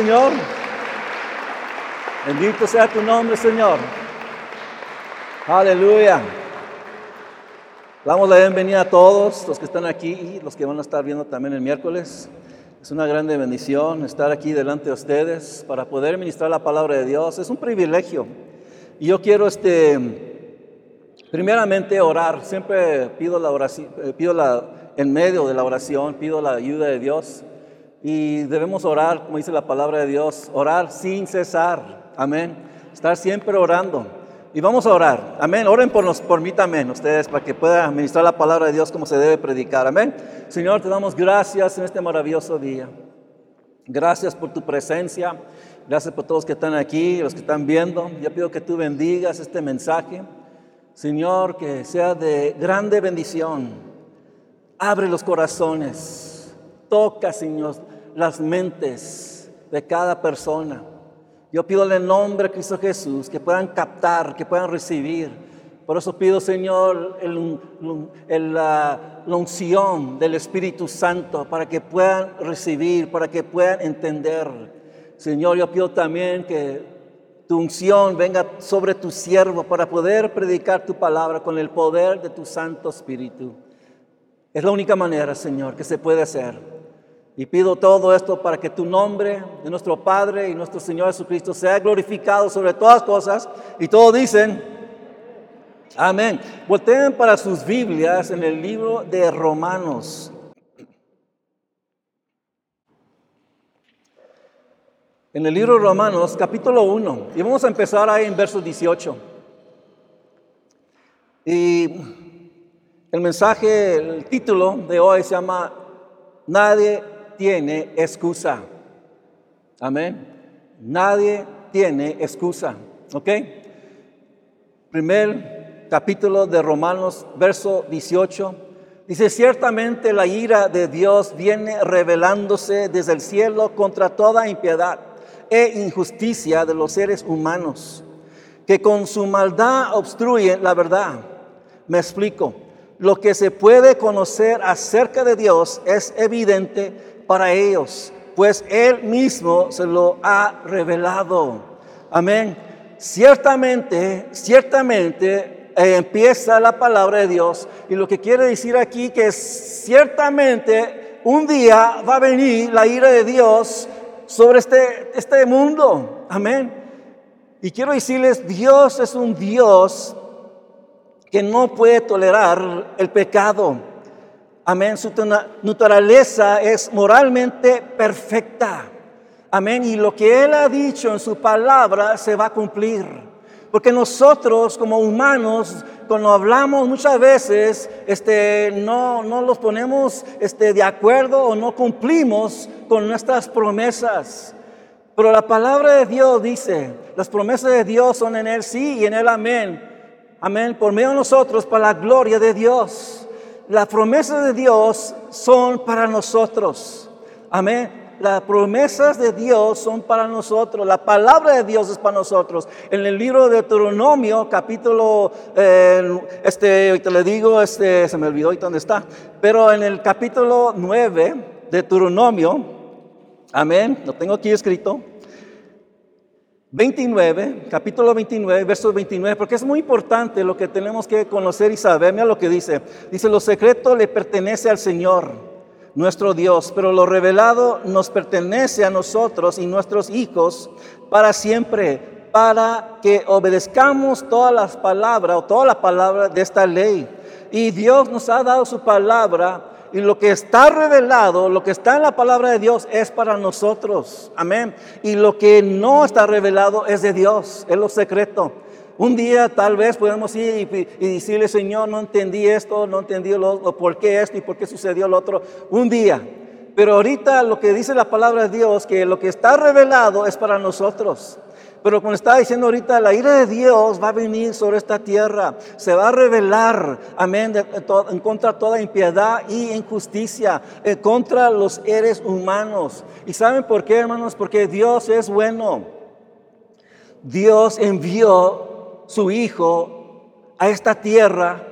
Señor. Bendito sea tu nombre, Señor. Aleluya. Damos la bienvenida a todos los que están aquí y los que van a estar viendo también el miércoles. Es una grande bendición estar aquí delante de ustedes para poder ministrar la palabra de Dios. Es un privilegio. Y yo quiero este primeramente orar. Siempre pido la oración, eh, pido la en medio de la oración, pido la ayuda de Dios. Y debemos orar, como dice la palabra de Dios, orar sin cesar. Amén. Estar siempre orando. Y vamos a orar. Amén. Oren por, nos, por mí también, ustedes, para que pueda ministrar la palabra de Dios como se debe predicar. Amén. Señor, te damos gracias en este maravilloso día. Gracias por tu presencia. Gracias por todos que están aquí, los que están viendo. Yo pido que tú bendigas este mensaje. Señor, que sea de grande bendición. Abre los corazones. Toca, Señor, las mentes de cada persona. Yo pido en el nombre de Cristo Jesús que puedan captar, que puedan recibir. Por eso pido, Señor, la, la unción del Espíritu Santo para que puedan recibir, para que puedan entender. Señor, yo pido también que tu unción venga sobre tu siervo para poder predicar tu palabra con el poder de tu Santo Espíritu. Es la única manera, Señor, que se puede hacer. Y pido todo esto para que tu nombre de nuestro Padre y nuestro Señor Jesucristo sea glorificado sobre todas cosas. Y todos dicen, amén. Volteen para sus Biblias en el libro de Romanos. En el libro de Romanos, capítulo 1. Y vamos a empezar ahí en verso 18. Y el mensaje, el título de hoy se llama Nadie tiene excusa. Amén. Nadie tiene excusa. ¿Ok? Primer capítulo de Romanos, verso 18. Dice, ciertamente la ira de Dios viene revelándose desde el cielo contra toda impiedad e injusticia de los seres humanos, que con su maldad obstruyen la verdad. Me explico. Lo que se puede conocer acerca de Dios es evidente para ellos, pues Él mismo se lo ha revelado. Amén. Ciertamente, ciertamente eh, empieza la palabra de Dios y lo que quiere decir aquí que ciertamente un día va a venir la ira de Dios sobre este, este mundo. Amén. Y quiero decirles, Dios es un Dios que no puede tolerar el pecado. Amén. Su naturaleza es moralmente perfecta. Amén. Y lo que Él ha dicho en su palabra se va a cumplir. Porque nosotros como humanos, cuando hablamos muchas veces, este, no, no los ponemos este, de acuerdo o no cumplimos con nuestras promesas. Pero la palabra de Dios dice, las promesas de Dios son en Él sí y en Él amén. Amén. Por medio de nosotros, para la gloria de Dios las promesas de Dios son para nosotros. Amén. Las promesas de Dios son para nosotros. La palabra de Dios es para nosotros. En el libro de Deuteronomio, capítulo, eh, este, te le digo, este, se me olvidó dónde está. Pero en el capítulo 9 de Deuteronomio, amén, lo tengo aquí escrito. 29, capítulo 29, verso 29, porque es muy importante lo que tenemos que conocer y saber. Mira lo que dice. Dice, lo secreto le pertenece al Señor, nuestro Dios, pero lo revelado nos pertenece a nosotros y nuestros hijos para siempre, para que obedezcamos todas las palabras o toda la palabra de esta ley. Y Dios nos ha dado su palabra y lo que está revelado, lo que está en la palabra de Dios es para nosotros. Amén. Y lo que no está revelado es de Dios, es lo secreto. Un día tal vez podemos ir y, decirle, Señor, no entendí esto, no entendí lo, lo, por qué esto y por qué sucedió lo otro. Un día. Pero ahorita lo que dice la palabra de Dios, que lo que está revelado es para nosotros. Pero como estaba diciendo ahorita, la ira de Dios va a venir sobre esta tierra. Se va a revelar, amén, en contra toda impiedad y injusticia, en contra los seres humanos. ¿Y saben por qué, hermanos? Porque Dios es bueno. Dios envió su Hijo a esta tierra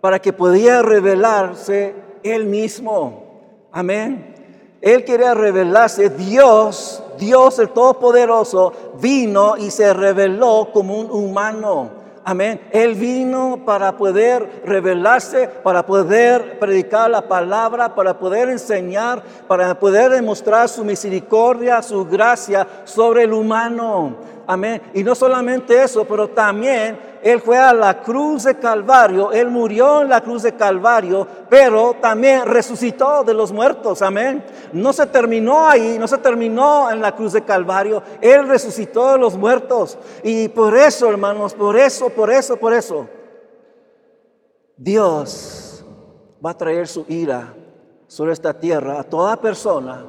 para que pudiera revelarse Él mismo. Amén. Él quería revelarse. Dios, Dios el Todopoderoso, vino y se reveló como un humano. Amén. Él vino para poder revelarse, para poder predicar la palabra, para poder enseñar, para poder demostrar su misericordia, su gracia sobre el humano. Amén. Y no solamente eso, pero también Él fue a la cruz de Calvario, Él murió en la cruz de Calvario, pero también resucitó de los muertos. Amén. No se terminó ahí, no se terminó en la cruz de Calvario, Él resucitó de los muertos. Y por eso, hermanos, por eso, por eso, por eso, Dios va a traer su ira sobre esta tierra a toda persona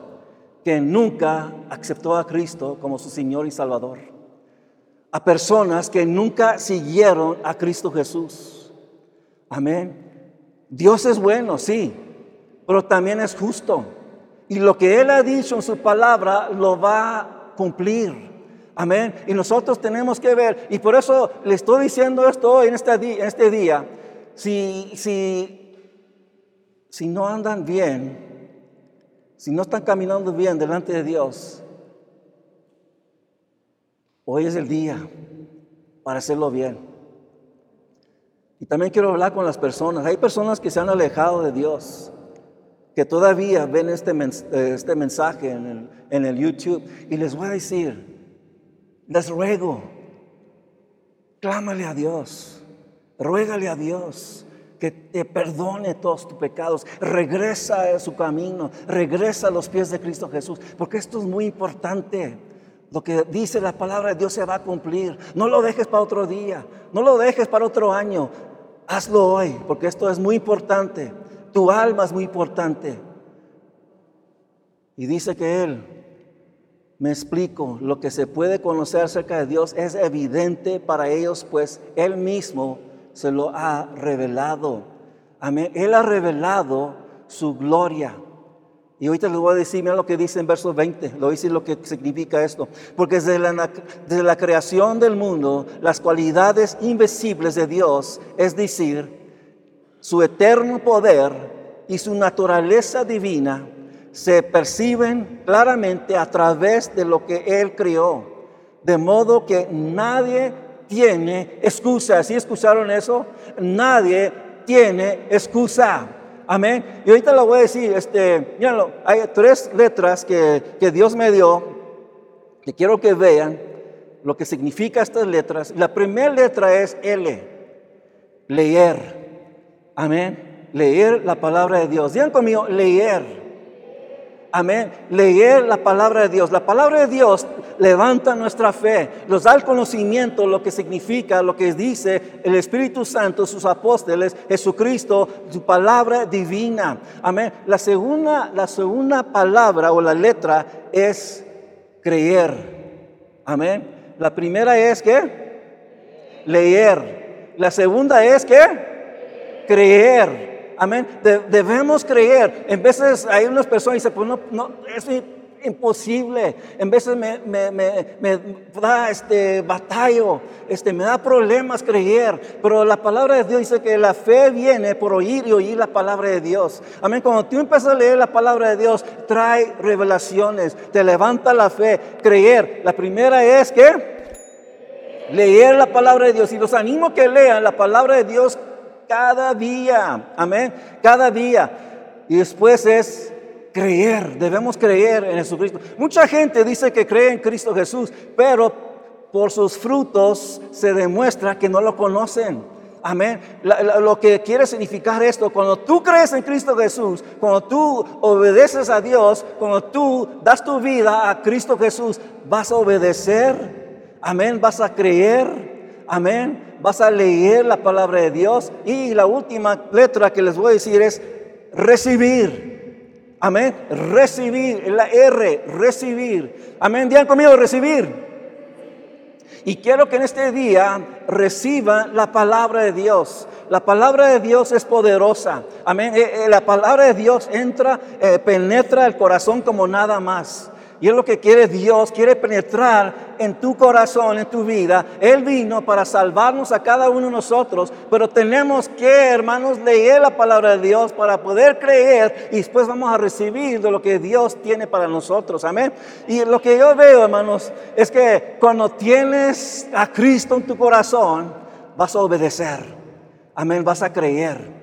que nunca aceptó a Cristo como su Señor y Salvador a personas que nunca siguieron a Cristo Jesús. Amén. Dios es bueno, sí, pero también es justo. Y lo que Él ha dicho en su palabra lo va a cumplir. Amén. Y nosotros tenemos que ver, y por eso le estoy diciendo esto hoy en este día, en este día si, si, si no andan bien, si no están caminando bien delante de Dios, Hoy es el día para hacerlo bien. Y también quiero hablar con las personas. Hay personas que se han alejado de Dios, que todavía ven este, eh, este mensaje en el, en el YouTube. Y les voy a decir, les ruego, clámale a Dios, ruégale a Dios que te perdone todos tus pecados, regresa a su camino, regresa a los pies de Cristo Jesús, porque esto es muy importante. Lo que dice la palabra de Dios se va a cumplir. No lo dejes para otro día. No lo dejes para otro año. Hazlo hoy, porque esto es muy importante. Tu alma es muy importante. Y dice que Él, me explico, lo que se puede conocer acerca de Dios es evidente para ellos, pues Él mismo se lo ha revelado. Amén. Él ha revelado su gloria. Y ahorita les voy a decir, mira lo que dice en verso 20, le voy a decir lo que significa esto. Porque desde la, desde la creación del mundo, las cualidades invisibles de Dios, es decir, su eterno poder y su naturaleza divina, se perciben claramente a través de lo que Él creó. De modo que nadie tiene excusa. ¿Sí escucharon eso? Nadie tiene excusa. Amén. Y ahorita lo voy a decir, este, míralo, hay tres letras que, que Dios me dio, que quiero que vean lo que significa estas letras. La primera letra es L, leer. Amén. Leer la palabra de Dios. Digan conmigo, leer. Amén. Leer la palabra de Dios. La palabra de Dios levanta nuestra fe, nos da el conocimiento, lo que significa, lo que dice el Espíritu Santo, sus apóstoles, Jesucristo, su palabra divina. Amén. La segunda, la segunda palabra o la letra es creer. Amén. La primera es que leer. La segunda es que creer. Amén. debemos creer. En veces hay unas personas que dicen, pues no, no, es imposible. En veces me, me, me, da este batallo, este, me da problemas creer. Pero la palabra de Dios dice que la fe viene por oír y oír la palabra de Dios. Amén. Cuando tú empiezas a leer la palabra de Dios, trae revelaciones, te levanta la fe, creer. La primera es que leer la palabra de Dios. Y los animo que lean la palabra de Dios cada día. Amén. Cada día. Y después es creer. Debemos creer en Jesucristo. Mucha gente dice que cree en Cristo Jesús, pero por sus frutos se demuestra que no lo conocen. Amén. lo que quiere significar esto, cuando tú crees en Cristo Jesús, cuando tú obedeces a Dios, cuando tú das tu vida a Cristo Jesús, vas a obedecer. Amén. Vas a creer. Amén vas a leer la palabra de Dios y la última letra que les voy a decir es recibir. Amén. Recibir, la R, recibir. Amén. Digan conmigo, recibir. Y quiero que en este día reciban la palabra de Dios. La palabra de Dios es poderosa. Amén. Eh, eh, la palabra de Dios entra, eh, penetra el corazón como nada más. Y es lo que quiere Dios, quiere penetrar en tu corazón, en tu vida. Él vino para salvarnos a cada uno de nosotros, pero tenemos que, hermanos, leer la palabra de Dios para poder creer y después vamos a recibir de lo que Dios tiene para nosotros. Amén. Y lo que yo veo, hermanos, es que cuando tienes a Cristo en tu corazón, vas a obedecer. Amén, vas a creer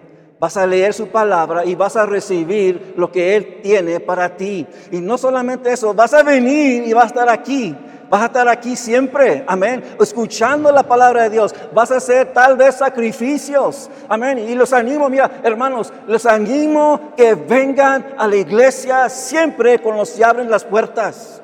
vas a leer su palabra y vas a recibir lo que Él tiene para ti. Y no solamente eso, vas a venir y vas a estar aquí. Vas a estar aquí siempre, amén, escuchando la palabra de Dios. Vas a hacer tal vez sacrificios, amén. Y los animo, mira, hermanos, los animo que vengan a la iglesia siempre cuando se abren las puertas.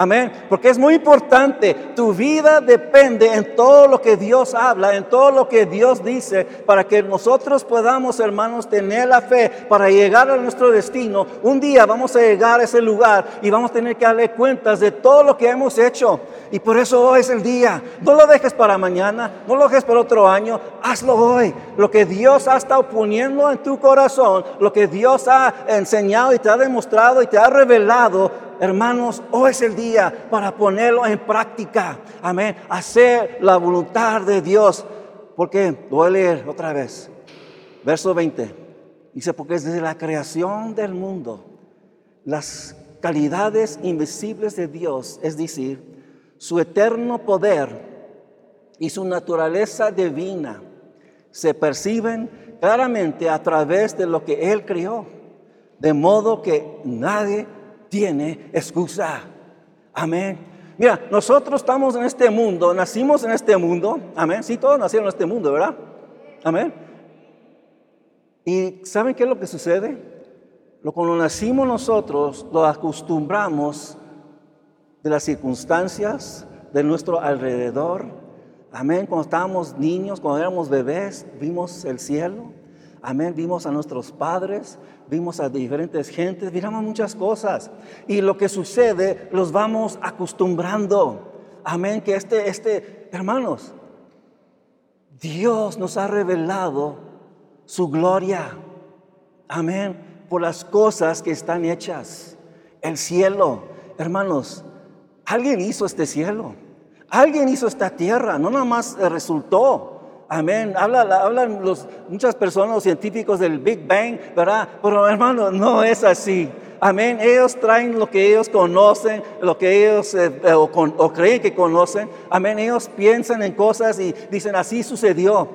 Amén. Porque es muy importante. Tu vida depende en todo lo que Dios habla, en todo lo que Dios dice, para que nosotros podamos, hermanos, tener la fe para llegar a nuestro destino. Un día vamos a llegar a ese lugar y vamos a tener que darle cuentas de todo lo que hemos hecho. Y por eso hoy es el día. No lo dejes para mañana, no lo dejes para otro año. Hazlo hoy. Lo que Dios ha estado poniendo en tu corazón, lo que Dios ha enseñado y te ha demostrado y te ha revelado, hermanos, hoy es el día para ponerlo en práctica. Amén. Hacer la voluntad de Dios. Porque, voy a leer otra vez. Verso 20. Dice, porque desde la creación del mundo, las calidades invisibles de Dios, es decir, su eterno poder y su naturaleza divina, se perciben claramente a través de lo que Él creó. De modo que nadie tiene excusa. Amén. Mira, nosotros estamos en este mundo, nacimos en este mundo. Amén. Sí, todos nacieron en este mundo, ¿verdad? Amén. ¿Y saben qué es lo que sucede? Lo cuando nacimos nosotros, lo acostumbramos de las circunstancias de nuestro alrededor. Amén. Cuando estábamos niños, cuando éramos bebés, vimos el cielo. Amén. Vimos a nuestros padres, vimos a diferentes gentes, miramos muchas cosas. Y lo que sucede, los vamos acostumbrando. Amén. Que este, este, hermanos, Dios nos ha revelado su gloria. Amén. Por las cosas que están hechas. El cielo. Hermanos, alguien hizo este cielo. Alguien hizo esta tierra. No nada más resultó. Amén. hablan los, muchas personas, los científicos del Big Bang, ¿verdad? Pero hermano, no es así. Amén. Ellos traen lo que ellos conocen, lo que ellos eh, eh, o, o creen que conocen. Amén. Ellos piensan en cosas y dicen, así sucedió.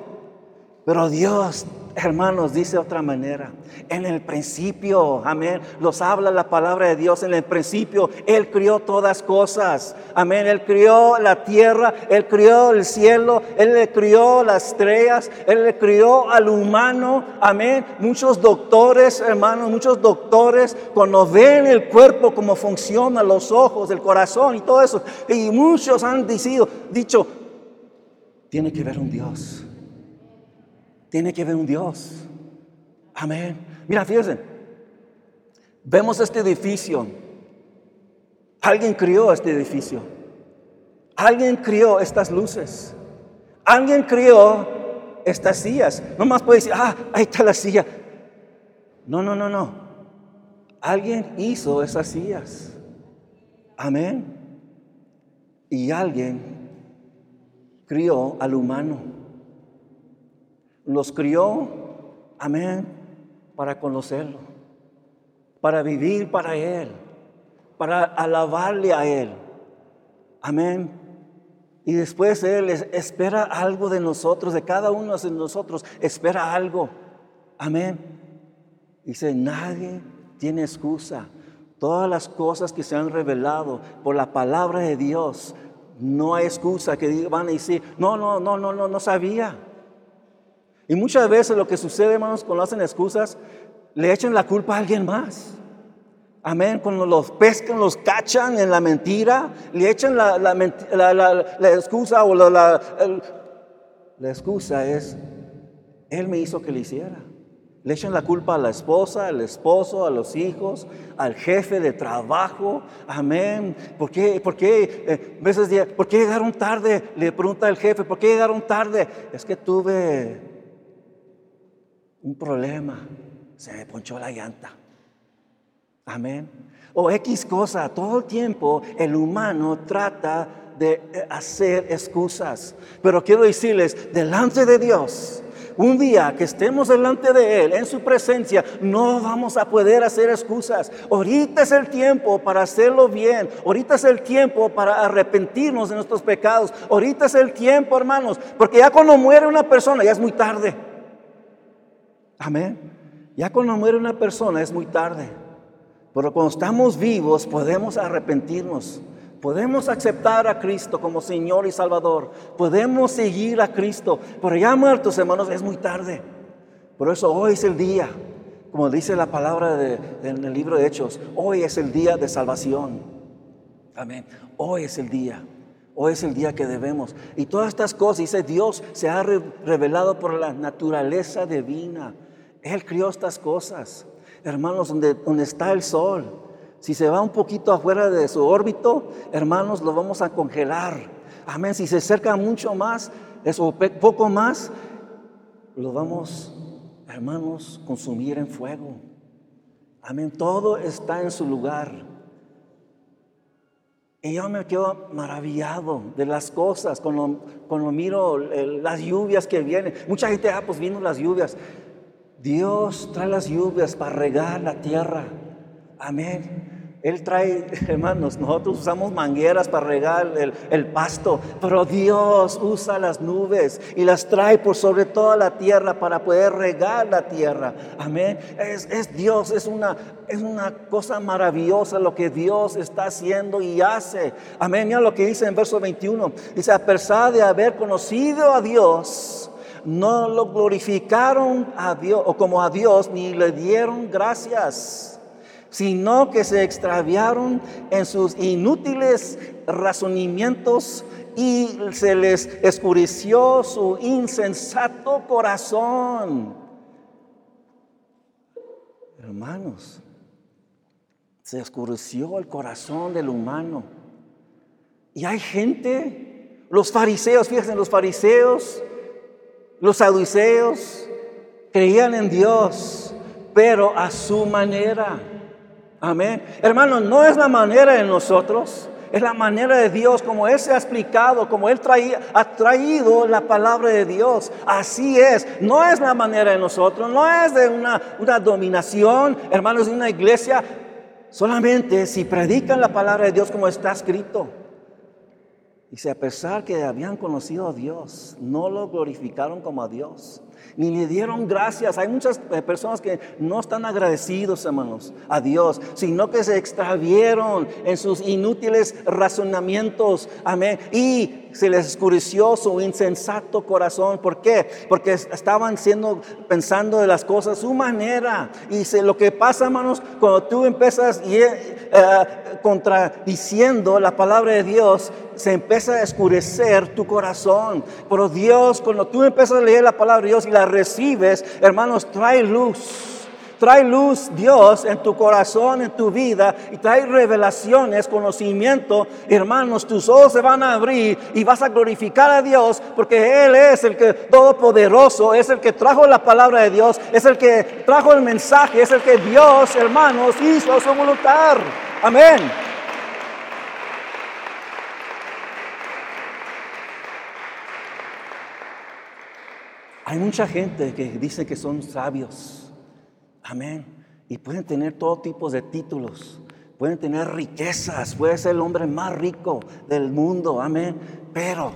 Pero Dios hermanos, dice otra manera. En el principio, amén, los habla la palabra de Dios. En el principio, Él crió todas cosas. Amén, Él crió la tierra, Él crió el cielo, Él le crió las estrellas, Él le crió al humano. Amén. Muchos doctores, hermanos, muchos doctores, cuando ven el cuerpo, cómo funciona, los ojos, el corazón y todo eso, y muchos han dicho, dicho tiene que ver un Dios tiene que ver un Dios. Amén. Mira, fíjense. Vemos este edificio. Alguien crió este edificio. Alguien crió estas luces. Alguien crió estas sillas. No más puede decir, ah, ahí está la silla. No, no, no, no. Alguien hizo esas sillas. Amén. Y alguien crió al humano los crió, amén, para conocerlo, para vivir para Él, para alabarle a Él. Amén. Y después Él espera algo de nosotros, de cada uno de nosotros, espera algo. Amén. Dice, nadie tiene excusa. Todas las cosas que se han revelado por la palabra de Dios, no hay excusa que van a decir, no, no, no, no, no, no sabía. Y muchas veces lo que sucede, hermanos, cuando hacen excusas, le echan la culpa a alguien más. Amén. Cuando los pescan, los cachan en la mentira, le echan la, la, excusa o la, la excusa es, Él me hizo que le hiciera. Le echan la culpa a la esposa, al esposo, a los hijos, al jefe de trabajo. Amén. ¿Por qué? ¿Por qué? Eh, veces, ¿Por qué llegaron tarde? Le pregunta el jefe, ¿por qué llegaron tarde? Es que tuve un problema, se me ponchó la llanta. Amén. O X cosa, todo el tiempo el humano trata de eh, hacer excusas. Pero quiero decirles, delante de Dios, un día que estemos delante de Él, en su presencia, no vamos a poder hacer excusas. Ahorita es el tiempo para hacerlo bien. Ahorita es el tiempo para arrepentirnos de nuestros pecados. Ahorita es el tiempo, hermanos, porque ya cuando muere una persona ya es muy tarde. Amén. Ya cuando muere una persona es muy tarde. Pero cuando estamos vivos podemos arrepentirnos. Podemos aceptar a Cristo como Señor y Salvador. Podemos seguir a Cristo. Pero ya muertos, hermanos, es muy tarde. Por eso hoy es el día. Como dice la palabra en el libro de Hechos, hoy es el día de salvación. Amén. Hoy es el día. Hoy es el día que debemos. Y todas estas cosas, dice Dios, se ha revelado por la naturaleza divina. Él crió estas cosas. Hermanos, donde, está el sol, si se va un poquito afuera de su órbito, hermanos, lo vamos a congelar. Amén. Si se acerca mucho más, eso poco más, lo vamos, hermanos, consumir en fuego. Amén. Todo está en su lugar. Y yo me quedo maravillado de las cosas cuando, cuando miro las lluvias que vienen. Mucha gente, ah, pues vino las lluvias. Dios trae las lluvias para regar la tierra. Amén. Él trae, hermanos, nosotros usamos mangueras para regar el, pasto, pero Dios usa las nubes y las trae por sobre toda la tierra para poder regar la tierra. Amén. Es, Dios, es una, es una cosa maravillosa lo que Dios está haciendo y hace. Amén. Mira lo que dice en verso 21. Dice, a pesar de haber conocido a Dios, no lo glorificaron a Dios o como a Dios, ni le dieron gracias sino que se extraviaron en sus inútiles razonamientos y se les escureció su insensato corazón. Hermanos, se oscureció el corazón del humano. Y hay gente, los fariseos, fíjense, los fariseos, los saduceos, creían en Dios, pero a su manera. Amén. Hermanos, no es la manera de nosotros, es la manera de Dios, como Él se ha explicado, como Él ha traído la palabra de Dios. Así es, no es la manera de nosotros, no es de una, una dominación, hermanos, de una iglesia. Solamente si predican la palabra de Dios como está escrito. Dice, a pesar que habían conocido a Dios, no lo glorificaron como a Dios ni le dieron gracias. Hay muchas eh, personas que no están agradecidos, hermanos, a Dios, sino que se extravieron en sus inútiles razonamientos. Amén. Y se les escureció su insensato corazón. ¿Por qué? Porque estaban siendo, pensando de las cosas su manera. Y lo que pasa, hermanos, cuando tú empiezas eh, contradiciendo la palabra de Dios, se empieza a escurecer tu corazón. Pero Dios, cuando tú empiezas a leer la palabra de Dios y la recibes, hermanos, trae luz. Trae luz Dios en tu corazón, en tu vida, y trae revelaciones, conocimiento. Hermanos, tus ojos se van a abrir y vas a glorificar a Dios porque Él es el que todopoderoso, es el que trajo la palabra de Dios, es el que trajo el mensaje, es el que Dios, hermanos, hizo su voluntad. Amén. Hay mucha gente que dice que son sabios. Amén. Y pueden tener todo tipo de títulos. Pueden tener riquezas. Puede ser el hombre más rico del mundo. Amén. Pero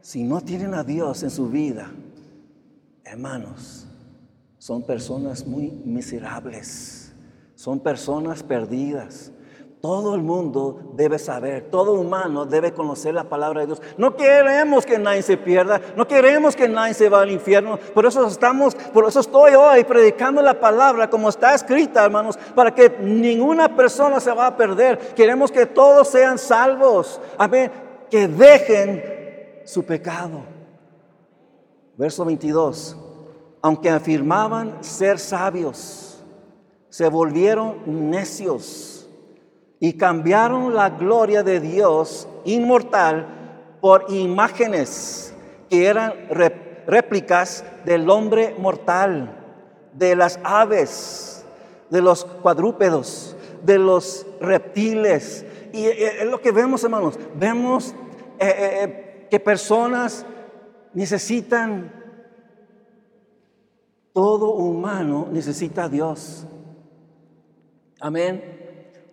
si no tienen a Dios en su vida, hermanos, son personas muy miserables. Son personas perdidas. Todo el mundo debe saber, todo humano debe conocer la palabra de Dios. No queremos que nadie se pierda, no queremos que nadie se vaya al infierno. Por eso estamos, por eso estoy hoy predicando la palabra como está escrita, hermanos, para que ninguna persona se va a perder. Queremos que todos sean salvos. Amén. Que dejen su pecado. Verso 22. Aunque afirmaban ser sabios, se volvieron necios y cambiaron la gloria de Dios inmortal por imágenes que eran réplicas del hombre mortal, de las aves, de los cuadrúpedos, de los reptiles. Y es lo que vemos, hermanos. Vemos que personas necesitan, todo humano necesita a Dios. Amén.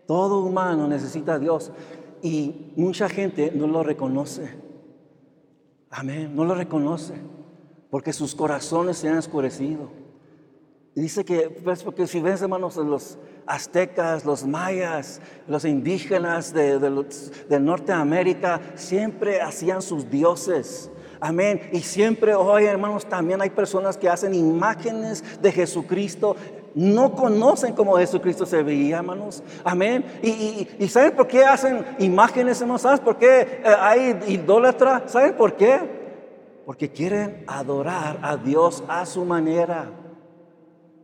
Todo humano necesita a Dios. Y mucha gente no lo reconoce. Amén. No lo reconoce. Porque sus corazones se han oscurecido. Dice que, pues, porque si ves, hermanos, los aztecas, los mayas, los indígenas de, de, Norteamérica, siempre hacían sus dioses. Amén. Y siempre hoy, hermanos, también hay personas que hacen imágenes de Jesucristo. No conocen cómo Jesucristo se veía, hermanos. Amén. Y, y, ¿saben por qué hacen imágenes, hermanos? ¿Sabes por qué eh, hay idólatra? ¿Saben por qué? Porque quieren adorar a Dios a su manera.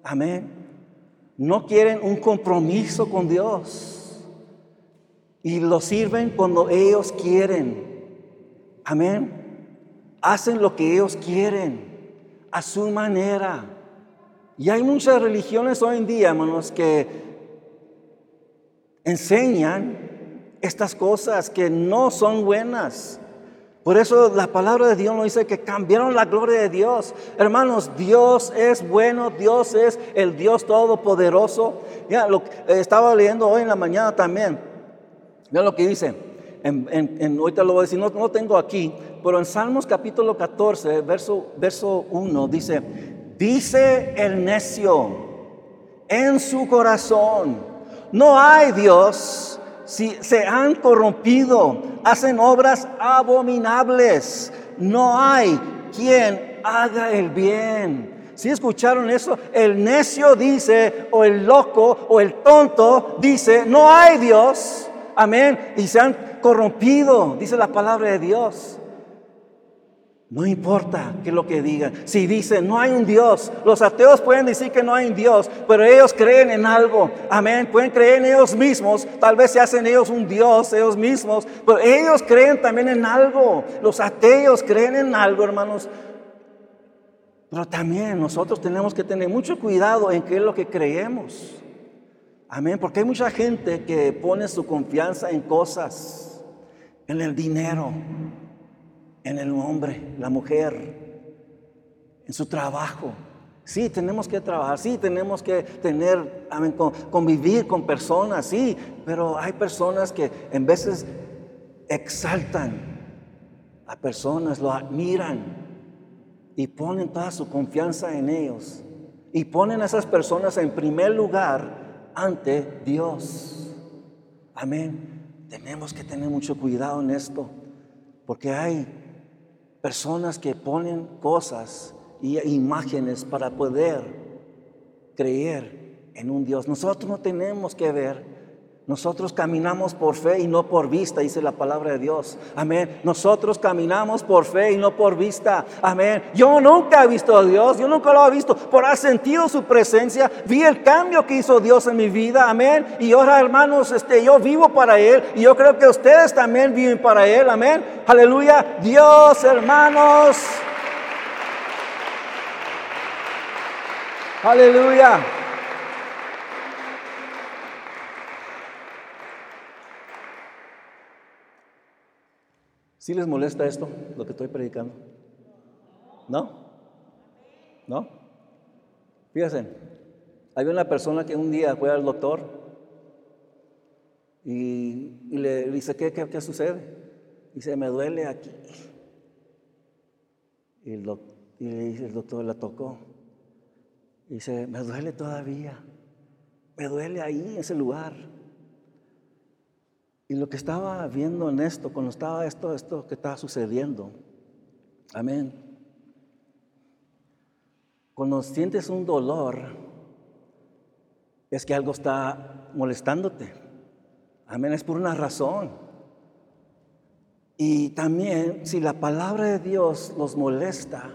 Amén. No quieren un compromiso con Dios. Y lo sirven cuando ellos quieren. Amén. Hacen lo que ellos quieren a su manera. Y hay muchas religiones hoy en día, hermanos, que enseñan estas cosas que no son buenas. Por eso la palabra de Dios nos dice que cambiaron la gloria de Dios. Hermanos, Dios es bueno, Dios es el Dios todopoderoso. Ya lo estaba leyendo hoy en la mañana también. Mira lo que dice. En, en, ahorita lo voy a decir, no, no tengo aquí, pero en Salmos capítulo 14, verso, verso 1, dice, dice el necio en su corazón, no hay Dios si se han corrompido, hacen obras abominables, no hay quien haga el bien. Si escucharon eso, el necio dice, o el loco, o el tonto dice, no hay Dios. Amén. Y se han corrompido, dice la palabra de Dios. No importa que lo que digan. Si dicen no hay un Dios, los ateos pueden decir que no hay un Dios, pero ellos creen en algo. Amén. Pueden creer en ellos mismos. Tal vez se hacen ellos un Dios, ellos mismos. Pero ellos creen también en algo. Los ateos creen en algo, hermanos. Pero también nosotros tenemos que tener mucho cuidado en qué es lo que creemos. Amén. Porque hay mucha gente que pone su confianza en cosas, en el dinero en el hombre, la mujer, en su trabajo. Sí, tenemos que trabajar, sí, tenemos que tener, convivir con personas, sí, pero hay personas que en veces exaltan a personas, lo admiran y ponen toda su confianza en ellos y ponen a esas personas en primer lugar ante Dios. Amén. Tenemos que tener mucho cuidado en esto, porque hay personas que ponen cosas y imágenes para poder creer en un Dios. Nosotros no tenemos que ver nosotros caminamos por fe y no por vista, dice la palabra de Dios. Amén. Nosotros caminamos por fe y no por vista. Amén. Yo nunca he visto a Dios, yo nunca lo he visto, pero he sentido su presencia, vi el cambio que hizo Dios en mi vida. Amén. Y ahora, hermanos, este, yo vivo para Él y yo creo que ustedes también viven para Él. Amén. Aleluya. Dios, hermanos. Aleluya. ¿Sí les molesta esto, lo que estoy predicando? ¿No? ¿No? Fíjense, había una persona que un día fue al doctor y, le, dice, ¿qué, qué, sucede? Dice, me duele aquí. Y, y le dice, el doctor la tocó. Y dice, me duele todavía. Me duele ahí, en ese lugar. Y lo que estaba viendo en esto, cuando estaba esto, esto que estaba sucediendo, amén. Cuando sientes un dolor, es que algo está molestándote. Amén, es por una razón. Y también si la palabra de Dios los molesta,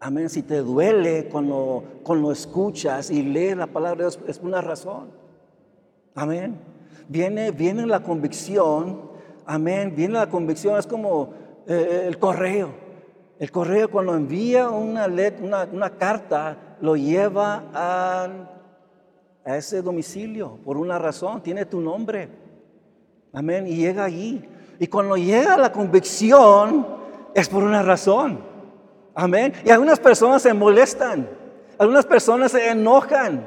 amén, si te duele cuando, cuando escuchas y lees la palabra de Dios, es por una razón. Amén viene, viene la convicción, amén, viene la convicción, es como eh, el correo. El correo cuando envía una, una, carta lo lleva a, a ese domicilio por una razón, tiene tu nombre. Amén. Y llega allí. Y cuando llega la convicción, es por una razón. Amén. Y algunas personas se molestan, algunas personas se enojan,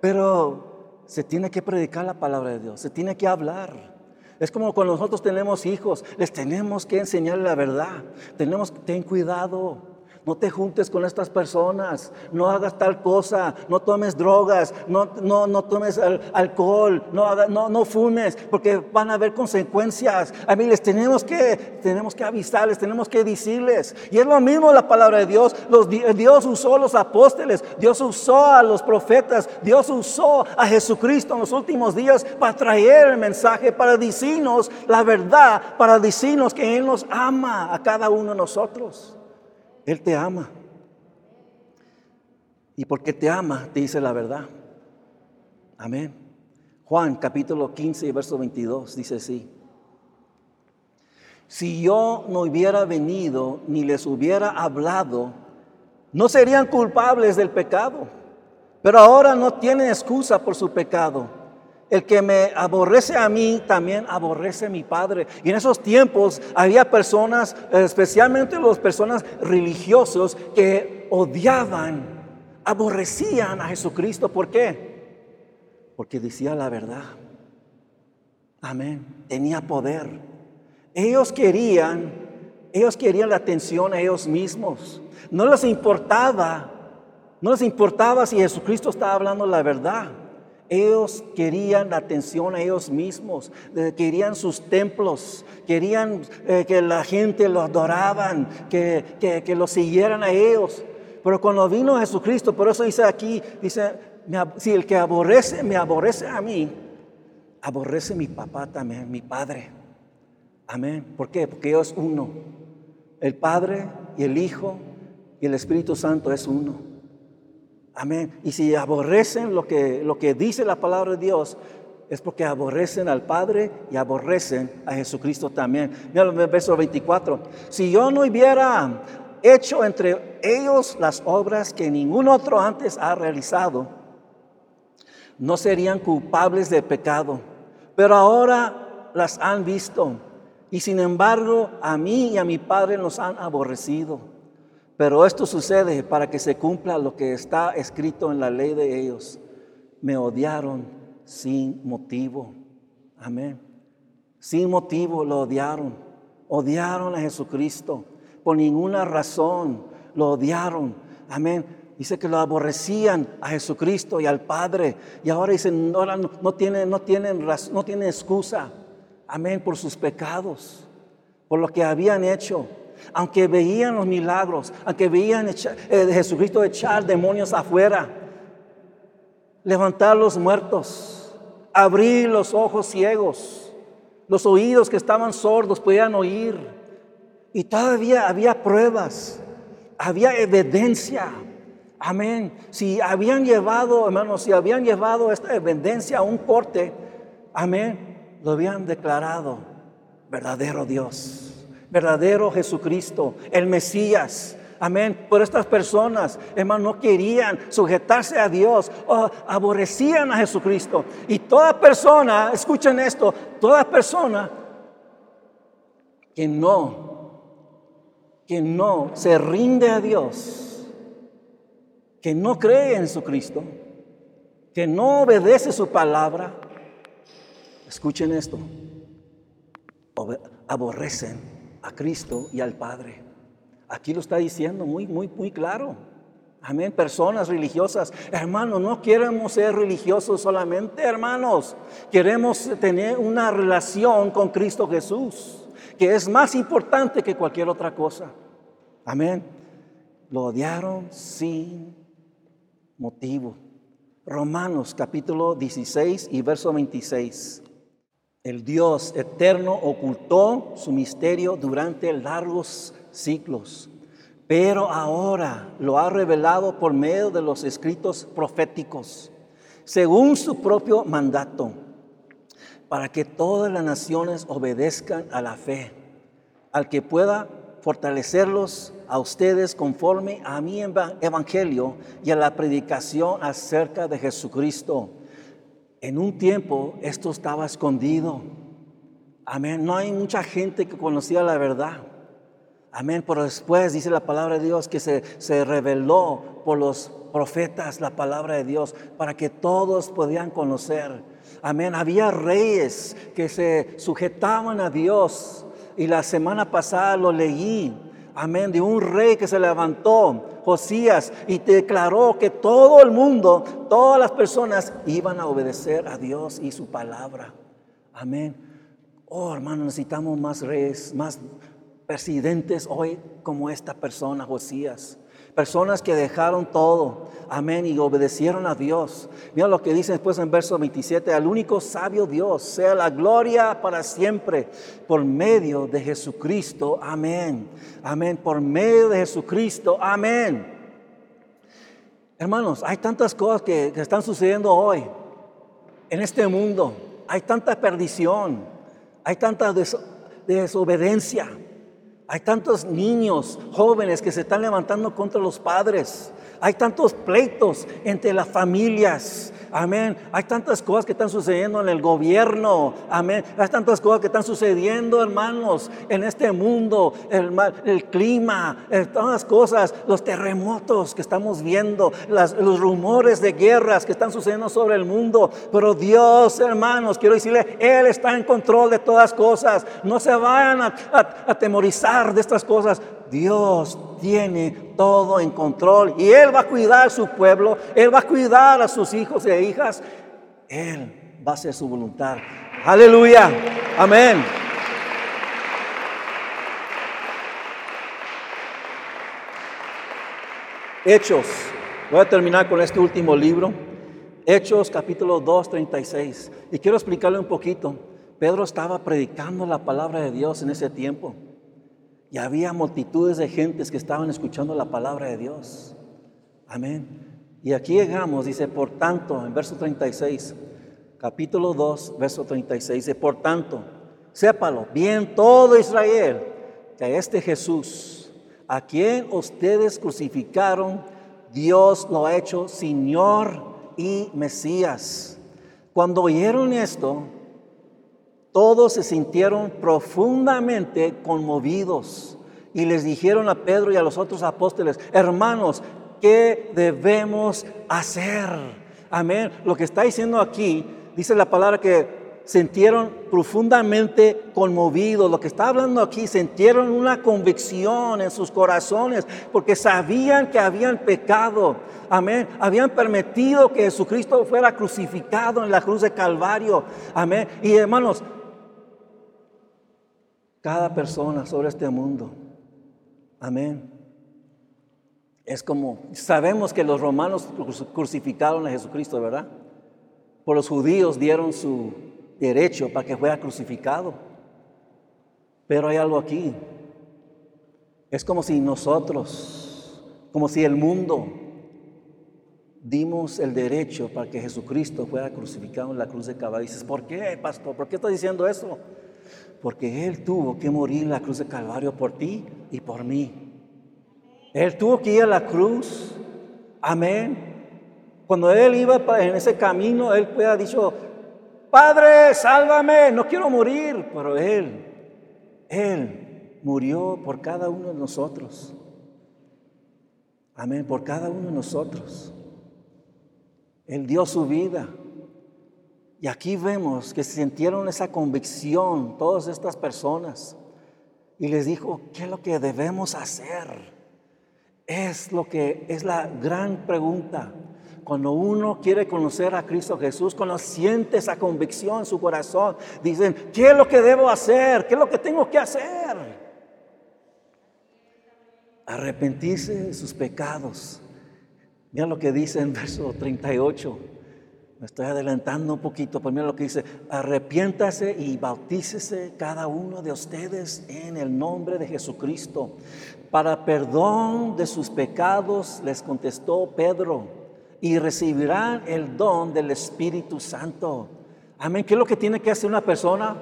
pero se tiene que predicar la palabra de Dios, se tiene que hablar. Es como cuando nosotros tenemos hijos, les tenemos que enseñar la verdad. Tenemos que tener cuidado. No te juntes con estas personas, no hagas tal cosa, no tomes drogas, no, no, no tomes alcohol, no, no, no fumes, porque van a haber consecuencias. A mí les tenemos que, tenemos que avisarles, tenemos que decirles. Y es lo mismo la palabra de Dios. Dios usó a los apóstoles, Dios usó a los profetas, Dios usó a Jesucristo en los últimos días para traer el mensaje, para decirnos la verdad, para decirnos que Él nos ama a cada uno de nosotros. Él te ama. Y porque te ama, te dice la verdad. Amén. Juan capítulo 15, verso 22 dice así. Si yo no hubiera venido ni les hubiera hablado, no serían culpables del pecado. Pero ahora no tienen excusa por su pecado. El que me aborrece a mí, también aborrece a mi Padre. Y en esos tiempos había personas, especialmente las personas religiosos, que odiaban, aborrecían a Jesucristo. ¿Por qué? Porque decía la verdad. Amén. Tenía poder. Ellos querían, ellos querían la atención a ellos mismos. No les importaba, no les importaba si Jesucristo estaba hablando la verdad. Ellos querían la atención a ellos mismos, querían sus templos, querían eh, que la gente los adoraban, que, que, los siguieran a ellos. Pero cuando vino Jesucristo, por eso dice aquí, dice, si el que aborrece, me aborrece a mí, aborrece a mi papá también, mi padre. Amén. ¿Por qué? Porque Dios es uno. El Padre y el Hijo y el Espíritu Santo es uno. Amén. Y si aborrecen lo que, lo que dice la palabra de Dios, es porque aborrecen al Padre y aborrecen a Jesucristo también. Mira el verso 24. Si yo no hubiera hecho entre ellos las obras que ningún otro antes ha realizado, no serían culpables de pecado. Pero ahora las han visto y sin embargo a mí y a mi Padre nos han aborrecido. Pero esto sucede para que se cumpla lo que está escrito en la ley de ellos. Me odiaron sin motivo. Amén. Sin motivo lo odiaron. Odiaron a Jesucristo. Por ninguna razón lo odiaron. Amén. Dice que lo aborrecían a Jesucristo y al Padre. Y ahora dicen, no, no, tienen, no, tienen, no tienen excusa. Amén. Por sus pecados. Por lo que habían hecho aunque veían los milagros, aunque veían eh, Jesucristo echar demonios afuera, levantar los muertos, abrir los ojos ciegos, los oídos que estaban sordos podían oír. Y todavía había pruebas, había evidencia. Amén. Si habían llevado, hermanos, si habían llevado esta evidencia a un corte, amén, lo habían declarado verdadero Dios verdadero Jesucristo, el Mesías. Amén. Por estas personas, hermano, no querían sujetarse a Dios, aborrecían a Jesucristo. Y toda persona, escuchen esto, toda persona que no, que no se rinde a Dios, que no cree en Jesucristo, que no obedece su palabra, escuchen esto, aborrecen a Cristo y al Padre. Aquí lo está diciendo muy, muy, muy claro. Amén. Personas religiosas. Hermanos, no queremos ser religiosos solamente, hermanos. Queremos tener una relación con Cristo Jesús, que es más importante que cualquier otra cosa. Amén. Lo odiaron sin motivo. Romanos capítulo 16 y verso 26. El Dios eterno ocultó su misterio durante largos siglos, pero ahora lo ha revelado por medio de los escritos proféticos, según su propio mandato, para que todas las naciones obedezcan a la fe, al que pueda fortalecerlos a ustedes conforme a mi evangelio y a la predicación acerca de Jesucristo En un tiempo esto estaba escondido. Amén. No hay mucha gente que conocía la verdad. Amén. Pero después dice la palabra de Dios que se, se reveló por los profetas la palabra de Dios para que todos podían conocer. Amén. Había reyes que se sujetaban a Dios. Y la semana pasada lo leí. Amén. De un rey que se levantó, Josías, y declaró que todo el mundo, todas las personas iban a obedecer a Dios y su palabra. Amén. Oh, hermano, necesitamos más reyes, más presidentes hoy como esta persona, Josías. Personas que dejaron todo, amén, y obedecieron a Dios. Mira lo que dice después en verso 27, al único sabio Dios, sea la gloria para siempre, por medio de Jesucristo, amén. Amén, por medio de Jesucristo, amén. Hermanos, hay tantas cosas que, están sucediendo hoy en este mundo. Hay tanta perdición, hay tanta desobediencia. Hay tantos niños jóvenes que se están levantando contra los padres. Hay tantos pleitos entre las familias. Amén. Hay tantas cosas que están sucediendo en el gobierno. Amén. Hay tantas cosas que están sucediendo, hermanos, en este mundo. El, el clima, eh, todas las cosas, los terremotos que estamos viendo, los rumores de guerras que están sucediendo sobre el mundo. Pero Dios, hermanos, quiero decirle, Él está en control de todas cosas. No se vayan a atemorizar de estas cosas. Dios tiene todo en control y Él va a cuidar a su pueblo, Él va a cuidar a sus hijos e hijas, Él va a hacer su voluntad. Aleluya, amén. Hechos, voy a terminar con este último libro, Hechos capítulo 2, 36, y quiero explicarle un poquito. Pedro estaba predicando la palabra de Dios en ese tiempo. Y había multitudes de gentes que estaban escuchando la palabra de Dios. Amén. Y aquí llegamos, dice, por tanto, en verso 36, capítulo 2, verso 36, dice, por tanto, sépalo bien todo Israel, que este Jesús, a quien ustedes crucificaron, Dios lo ha hecho Señor y Mesías. Cuando oyeron esto, todos se sintieron profundamente conmovidos y les dijeron a Pedro y a los otros apóstoles, hermanos, ¿qué debemos hacer? Amén. Lo que está diciendo aquí, dice la palabra que sintieron profundamente conmovidos. Lo que está hablando aquí, sintieron una convicción en sus corazones porque sabían que habían pecado. Amén. Habían permitido que Jesucristo fuera crucificado en la cruz de Calvario. Amén. Y hermanos, cada persona sobre este mundo. Amén. Es como, sabemos que los romanos crucificaron a Jesucristo, ¿verdad? Por los judíos dieron su derecho para que fuera crucificado. Pero hay algo aquí. Es como si nosotros, como si el mundo, dimos el derecho para que Jesucristo fuera crucificado en la cruz de Calvario. dices, ¿por qué, pastor? ¿Por qué estás diciendo eso? Porque Él tuvo que morir en la cruz de Calvario por ti y por mí. Él tuvo que ir a la cruz. Amén. Cuando Él iba en ese camino, Él puede haber dicho, Padre, sálvame, no quiero morir. Pero Él, Él murió por cada uno de nosotros. Amén, por cada uno de nosotros. Él dio su vida. Y aquí vemos que sintieron esa convicción todas estas personas. Y les dijo, ¿qué es lo que debemos hacer? Es lo que es la gran pregunta. Cuando uno quiere conocer a Cristo Jesús, cuando siente esa convicción en su corazón, dicen, ¿qué es lo que debo hacer? ¿Qué es lo que tengo que hacer? Arrepentirse de sus pecados. Mira lo que dice en verso 38. Me estoy adelantando un poquito, pero mira lo que dice, arrepiéntase y bautícese cada uno de ustedes en el nombre de Jesucristo. Para perdón de sus pecados, les contestó Pedro, y recibirán el don del Espíritu Santo. Amén. ¿Qué es lo que tiene que hacer una persona?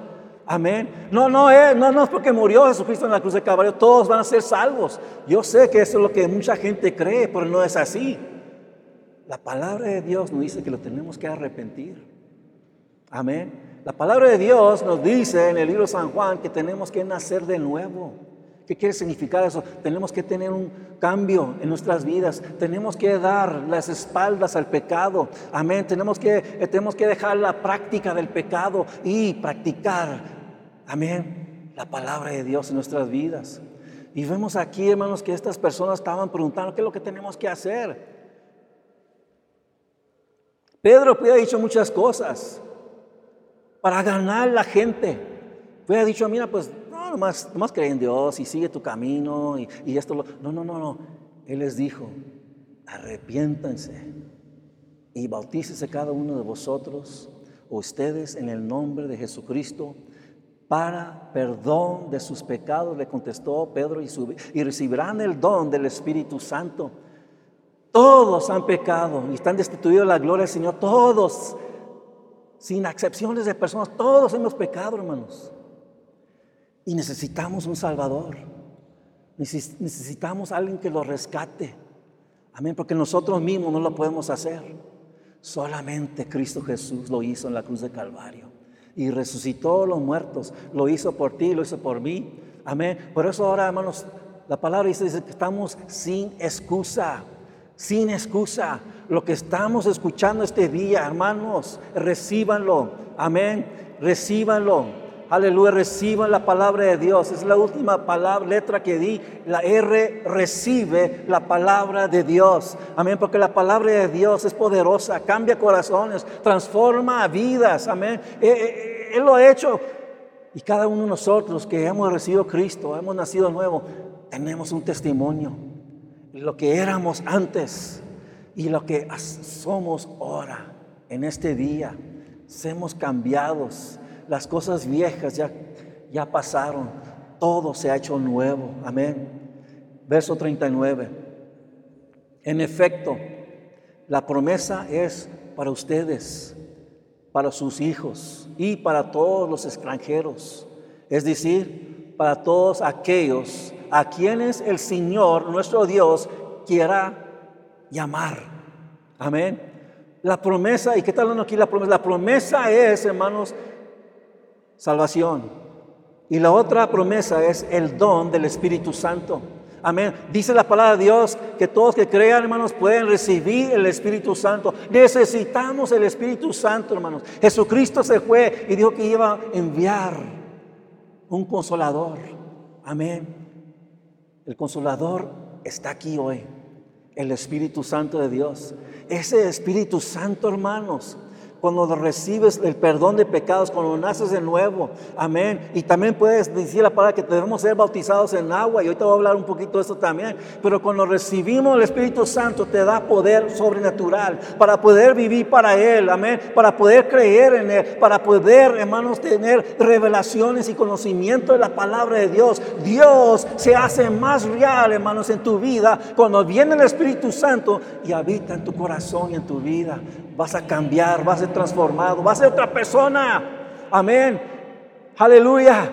Amén. No, no, eh, no, no es porque murió Jesucristo en la cruz de Calvario, todos van a ser salvos. Yo sé que eso es lo que mucha gente cree, pero no es así. La palabra de Dios nos dice que lo tenemos que arrepentir. Amén. La palabra de Dios nos dice en el libro de San Juan que tenemos que nacer de nuevo. ¿Qué quiere significar eso? Tenemos que tener un cambio en nuestras vidas. Tenemos que dar las espaldas al pecado. Amén. Tenemos que, eh, tenemos que dejar la práctica del pecado y practicar. Amén. La palabra de Dios en nuestras vidas. Y vemos aquí, hermanos, que estas personas estaban preguntando qué es lo que tenemos que hacer. Pedro puede haber dicho muchas cosas para ganar la gente. Puede haber dicho, mira, pues no, nomás, nomás cree en Dios y sigue tu camino y, y esto. Lo... No, no, no, no. Él les dijo, arrepiéntanse y bautícese cada uno de vosotros, ustedes, en el nombre de Jesucristo, para perdón de sus pecados, le contestó Pedro, y, y recibirán el don del Espíritu Santo. Todos han pecado y están destituidos de la gloria del Señor. Todos, sin excepciones de personas, todos hemos pecado, hermanos. Y necesitamos un Salvador. Necesitamos a alguien que lo rescate. Amén, porque nosotros mismos no lo podemos hacer. Solamente Cristo Jesús lo hizo en la cruz de Calvario. Y resucitó a los muertos. Lo hizo por ti, lo hizo por mí. Amén. Por eso ahora, hermanos, la palabra dice, dice que estamos sin excusa sin excusa. Lo que estamos escuchando este día, hermanos, recíbanlo. Amén. Recíbanlo. Aleluya, reciban la palabra de Dios. Es la última palabra, letra que di. La R recibe la palabra de Dios. Amén, porque la palabra de Dios es poderosa, cambia corazones, transforma vidas. Amén. Eh, eh, eh, él lo ha hecho. Y cada uno de nosotros que hemos recibido Cristo, hemos nacido nuevo, tenemos un testimonio lo que éramos antes y lo que somos ahora, en este día. Somos cambiados. Las cosas viejas ya, ya pasaron. Todo se ha hecho nuevo. Amén. Verso 39. En efecto, la promesa es para ustedes, para sus hijos y para todos los extranjeros. Es decir, para todos aquellos a quienes el Señor, nuestro Dios, quiera llamar. Amén. La promesa, ¿y qué tal aquí la promesa? La promesa es, hermanos, salvación. Y la otra promesa es el don del Espíritu Santo. Amén. Dice la palabra de Dios que todos que crean, hermanos, pueden recibir el Espíritu Santo. Necesitamos el Espíritu Santo, hermanos. Jesucristo se fue y dijo que iba a enviar un consolador. Amén. El consolador está aquí hoy, el Espíritu Santo de Dios. Ese Espíritu Santo, hermanos, cuando recibes el perdón de pecados, cuando naces de nuevo. Amén. Y también puedes decir la palabra que debemos ser bautizados en agua. Y te voy a hablar un poquito de eso también. Pero cuando recibimos el Espíritu Santo, te da poder sobrenatural para poder vivir para Él. Amén. Para poder creer en Él. Para poder, hermanos, tener revelaciones y conocimiento de la palabra de Dios. Dios se hace más real, hermanos, en tu vida cuando viene el Espíritu Santo y habita en tu corazón y en tu vida vas a cambiar, vas a ser transformado, vas a ser otra persona. Amén. Aleluya.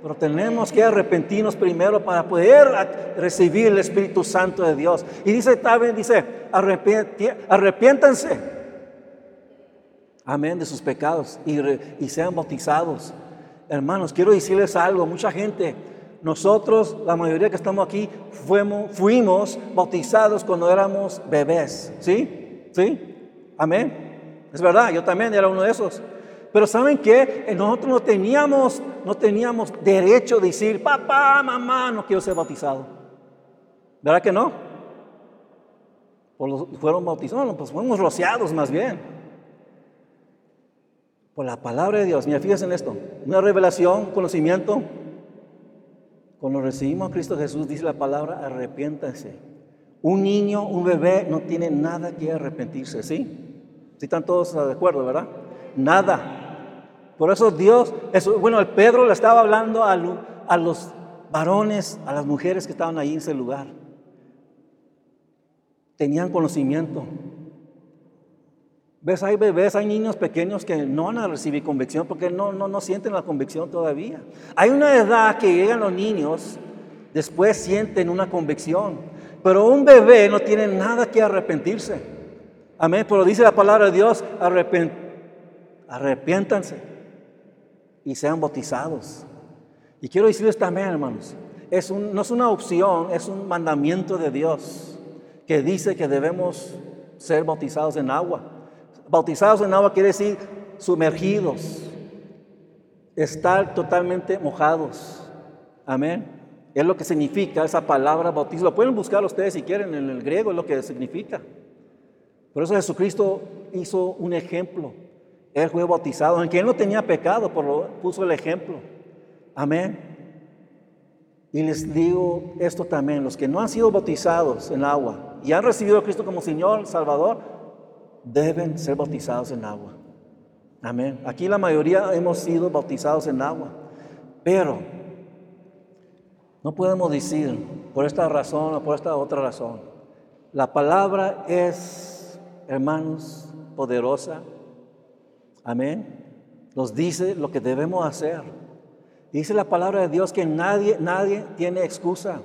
Pero tenemos que arrepentirnos primero para poder recibir el Espíritu Santo de Dios. Y dice también, dice, arrepiéntanse. Amén de sus pecados y, sean bautizados. Hermanos, quiero decirles algo, mucha gente, nosotros, la mayoría que estamos aquí, fuimos, fuimos bautizados cuando éramos bebés, ¿sí? ¿Sí? Amén. Es verdad, yo también era uno de esos. Pero ¿saben qué? Eh, nosotros no teníamos, no teníamos derecho de decir, papá, mamá, no quiero ser bautizado. ¿Verdad que no? fueron bautizados, pues fuimos rociados más bien. Por la palabra de Dios. Mira, fíjense en esto. Una revelación, conocimiento. Cuando recibimos a Cristo Jesús, dice la palabra, arrepiéntanse. Un niño, un bebé, no tiene nada que arrepentirse, ¿sí? Si están todos de acuerdo, ¿verdad? Nada. Por eso Dios, bueno, el Pedro le estaba hablando a, a los varones, a las mujeres que estaban ahí en ese lugar. Tenían conocimiento. ¿Ves? Hay bebés, hay niños pequeños que no van a recibir convicción porque no, no, no sienten la convicción todavía. Hay una edad que llegan los niños, después sienten una convicción, pero un bebé no tiene nada que arrepentirse. Amén. Pero dice la palabra de Dios, arrepiéntanse y sean bautizados. Y quiero decirles también, hermanos, es no es una opción, es un mandamiento de Dios que dice que debemos ser bautizados en agua. Bautizados en agua quiere decir sumergidos, estar totalmente mojados. Amén. Es lo que significa esa palabra bautismo. Lo pueden buscar ustedes si quieren en el griego, es lo que significa. Por eso Jesucristo hizo un ejemplo. Él fue bautizado, aunque él no tenía pecado, por puso el ejemplo. Amén. Y les digo esto también, los que no han sido bautizados en agua y han recibido a Cristo como Señor, Salvador, deben ser bautizados en agua. Amén. Aquí la mayoría hemos sido bautizados en agua, pero no podemos decir por esta razón o por esta otra razón. La palabra es, hermanos, poderosa. Amén. Nos dice lo que debemos hacer. Dice la palabra de Dios que nadie, nadie tiene excusa.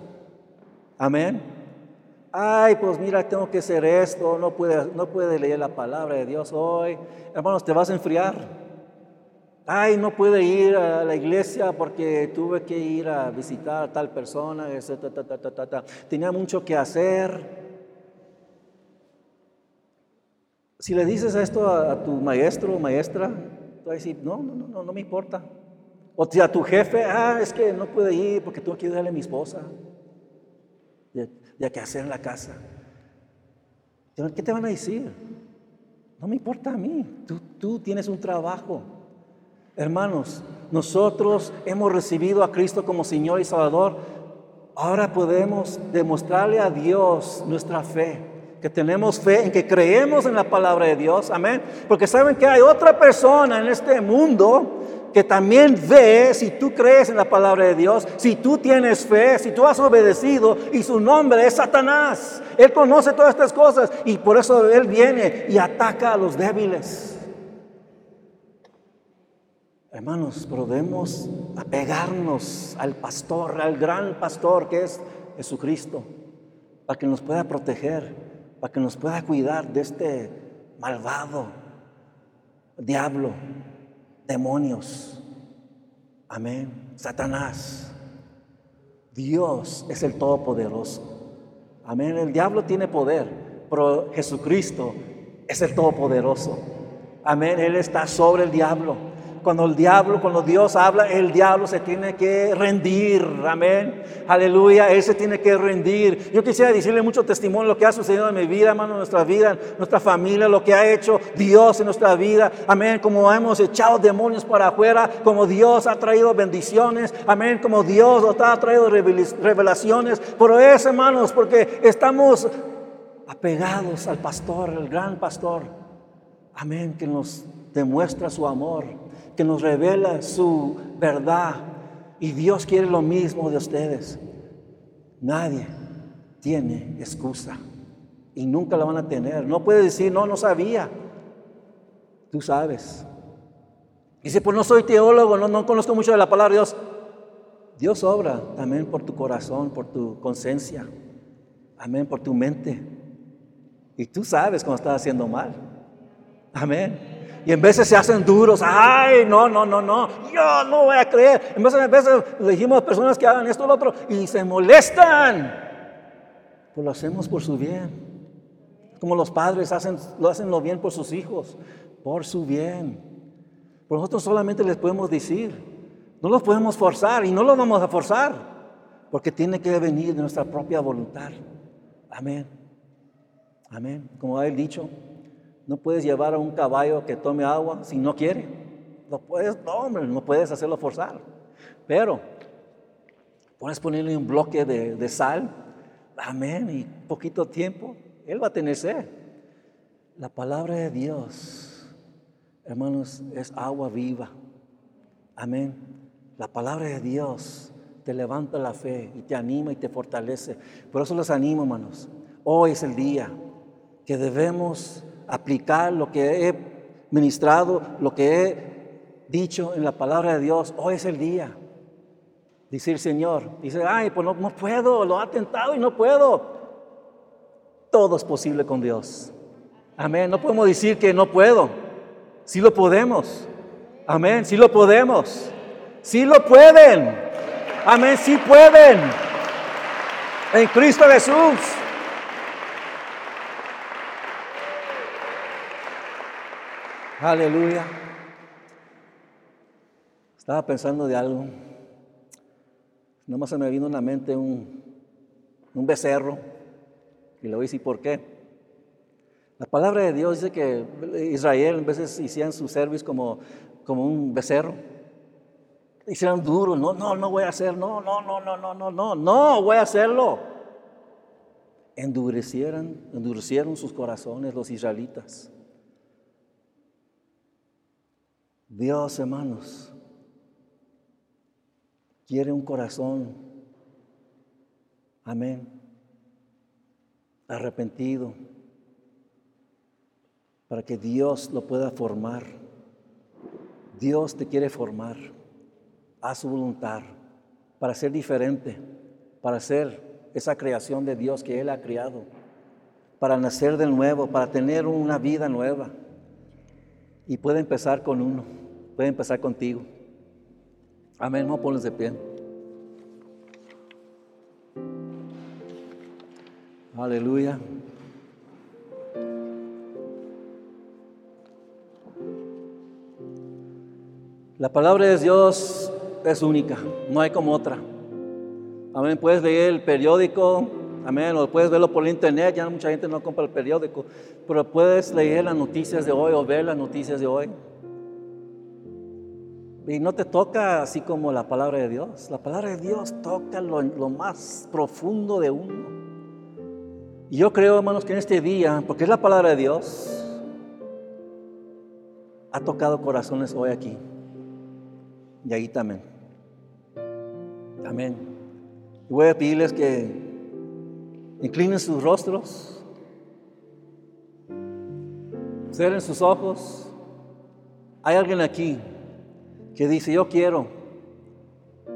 Amén. Ay, pues mira, tengo que hacer esto, no puede, no puede leer la palabra de Dios hoy. Hermanos, te vas a enfriar. Ay, no puede ir a la iglesia porque tuve que ir a visitar a tal persona, tenía mucho que hacer. Si le dices esto a, tu maestro o maestra, tú vas a decir, no, no, no, no me importa. O a tu jefe, ah, es que no puede ir porque tengo que ayudarle a mi esposa, ya que hacer en la casa. ¿Qué te van a decir? No me importa a mí, tú, tú tienes un trabajo. Hermanos, nosotros hemos recibido a Cristo como Señor y Salvador. Ahora podemos demostrarle a Dios nuestra fe, que tenemos fe en que creemos en la palabra de Dios. Amén. Porque saben que hay otra persona en este mundo que también ve si tú crees en la palabra de Dios, si tú tienes fe, si tú has obedecido y su nombre es Satanás. Él conoce todas estas cosas y por eso Él viene y ataca a los débiles. Hermanos, podemos apegarnos al pastor, al gran pastor que es Jesucristo, para que nos pueda proteger, para que nos pueda cuidar de este malvado diablo, demonios. Amén. Satanás. Dios es el Todopoderoso. Amén. El diablo tiene poder, pero Jesucristo es el Todopoderoso. Amén. Él está sobre el diablo cuando el diablo, cuando Dios habla, el diablo se tiene que rendir. Amén. Aleluya. Él se tiene que rendir. Yo quisiera decirle mucho testimonio lo que ha sucedido en mi vida, hermano, en nuestra vida, en nuestra familia, lo que ha hecho Dios en nuestra vida. Amén. Como hemos echado demonios para afuera, como Dios ha traído bendiciones. Amén. Como Dios nos ha traído revelaciones. Pero es, hermanos, porque estamos apegados al pastor, el gran pastor. Amén. Que nos demuestra su amor que nos revela su verdad. Y Dios quiere lo mismo de ustedes. Nadie tiene excusa y nunca la van a tener. No puede decir, no, no sabía. Tú sabes. Dice, pues no soy teólogo, no, no conozco mucho de la palabra de Dios. Dios obra también por tu corazón, por tu conciencia. Amén, por tu mente. Y tú sabes cuando estás haciendo mal. Amén. Y en veces se hacen duros. Ay, no, no, no, no. Yo no voy a creer. En veces, en le dijimos a personas que hagan esto o lo otro y se molestan. Pues lo hacemos por su bien. Como los padres hacen, lo hacen lo bien por sus hijos. Por su bien. Por nosotros solamente les podemos decir. No los podemos forzar y no los vamos a forzar. Porque tiene que venir de nuestra propia voluntad. Amén. Amén. Como ha dicho, no puedes llevar a un caballo que tome agua si no quiere. No puedes, no, hombre, no puedes hacerlo forzar. Pero puedes ponerle un bloque de, sal, amén, y poquito tiempo, él va a tener sed. La palabra de Dios, hermanos, es agua viva. Amén. La palabra de Dios te levanta la fe y te anima y te fortalece. Por eso los animo, hermanos. Hoy es el día que debemos aplicar lo que he ministrado, lo que he dicho en la palabra de Dios. Hoy es el día. Dice el Señor, dice, ay, pues no, no puedo, lo ha tentado y no puedo. Todo es posible con Dios. Amén. No podemos decir que no puedo. Sí lo podemos. Amén, sí lo podemos. Sí lo pueden. Amén, sí pueden. En Cristo Jesús. Aleluya. Estaba pensando de algo. Nomás se me vino en la mente un, un becerro. Y le voy a decir por qué. La palabra de Dios dice que Israel en veces hacían su servicio como, como un becerro. Hicieron duro, no, no, no voy a hacer, no, no, no, no, no, no, no, no, voy a hacerlo. Endurecieron, endurecieron sus corazones los israelitas. Dios, hermanos, quiere un corazón, amén, arrepentido, para que Dios lo pueda formar. Dios te quiere formar. A su voluntad, para ser diferente, para ser esa creación de Dios que Él ha creado, para nacer de nuevo, para tener una vida nueva. Y puede empezar con uno, puede empezar contigo. Amén, no pones de pie. Aleluya. La palabra de Dios es única, no hay como otra. Amén, puedes leer el periódico, amén, o puedes verlo por internet, ya mucha gente no compra el periódico, pero puedes leer las noticias de hoy o ver las noticias de hoy. Y no te toca así como la palabra de Dios. La palabra de Dios toca lo, más profundo de uno. Y yo creo, hermanos, que en este día, porque es la palabra de Dios, ha tocado corazones hoy aquí. Y ahí también. Amén. Y voy a pedirles que inclinen sus rostros, cierren sus ojos. Hay alguien aquí que dice, yo quiero,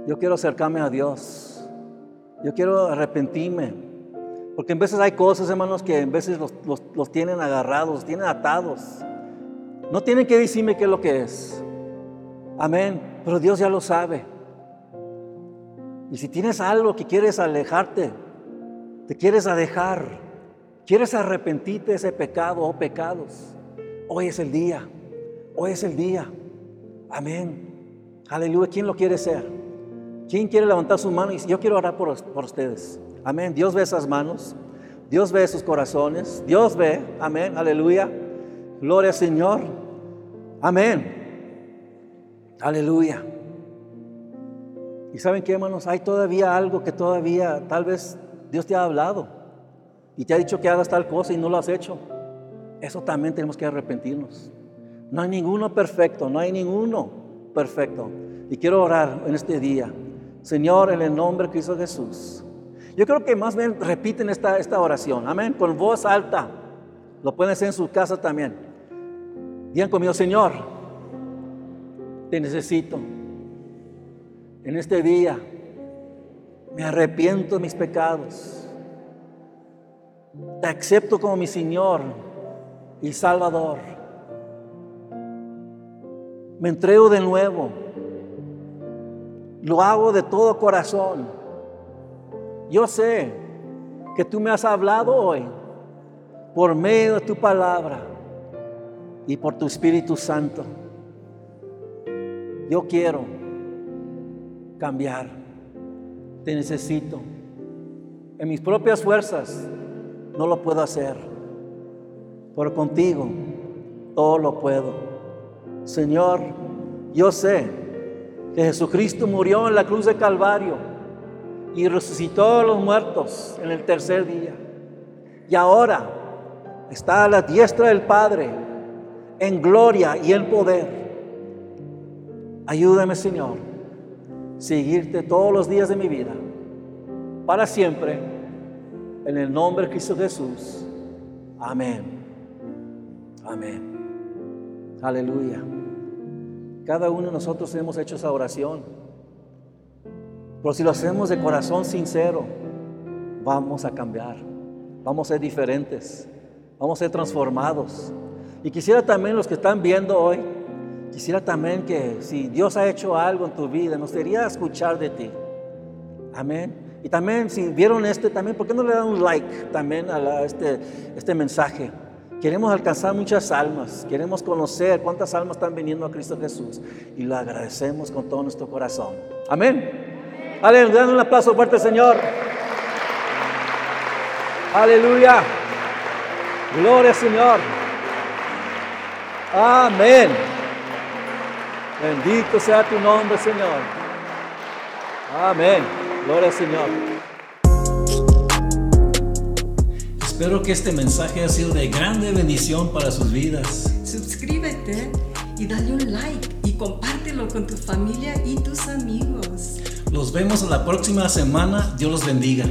yo quiero acercarme a Dios, yo quiero arrepentirme, porque en veces hay cosas, hermanos, que en veces los, tienen agarrados, los tienen atados. No tienen que decirme qué es lo que es. Amén. Pero Dios ya lo sabe. Y si tienes algo que quieres alejarte, te quieres alejar, quieres arrepentirte de ese pecado o pecados, hoy es el día. Hoy es el día. Amén. Aleluya. ¿Quién lo quiere ser? ¿Quién quiere levantar su mano y yo quiero orar por, por ustedes? Amén. Dios ve esas manos. Dios ve sus corazones. Dios ve. Amén. Aleluya. Gloria al Señor. Amén. Aleluya. Y saben qué, hermanos, hay todavía algo que todavía tal vez Dios te ha hablado y te ha dicho que hagas tal cosa y no lo has hecho. Eso también tenemos que arrepentirnos. No hay ninguno perfecto, no hay ninguno perfecto. Y quiero orar en este día. Señor, en el nombre de Cristo Jesús. Yo creo que más bien repiten esta, esta oración. Amén. Con voz alta. Lo pueden hacer en su casa también. Digan conmigo, Señor, te necesito. En este día me arrepiento de mis pecados. Te acepto como mi Señor y Salvador me entrego de nuevo. Lo hago de todo corazón. Yo sé que tú me has hablado hoy por medio de tu palabra y por tu Espíritu Santo. Yo quiero cambiar. Te necesito. En mis propias fuerzas no lo puedo hacer. Pero contigo todo lo puedo. Señor, yo sé que Jesucristo murió en la cruz de Calvario y resucitó a los muertos en el tercer día. Y ahora está a la diestra del Padre en gloria y en poder. Ayúdame, Señor, seguirte todos los días de mi vida, para siempre, en el nombre de Cristo Jesús. Amén. Amén. Aleluya. Cada uno de nosotros hemos hecho esa oración. Pero si lo hacemos de corazón sincero, vamos a cambiar. Vamos a ser diferentes. Vamos a ser transformados. Y quisiera también los que están viendo hoy, quisiera también que si Dios ha hecho algo en tu vida, nos gustaría escuchar de ti. Amén. Y también si vieron este, también, ¿por qué no le dan un like también a este, este mensaje? Queremos alcanzar muchas almas, queremos conocer cuántas almas están viniendo a Cristo Jesús y lo agradecemos con todo nuestro corazón. Amén. Aleluya, un aplauso fuerte, Señor. Aleluya. Gloria, Señor. Amén. Bendito sea tu nombre, Señor. Amén. Gloria al Señor. Espero que este mensaje haya sido de grande bendición para sus vidas. Suscríbete y dale un like y compártelo con tu familia y tus amigos. Los vemos la próxima semana. Dios los bendiga.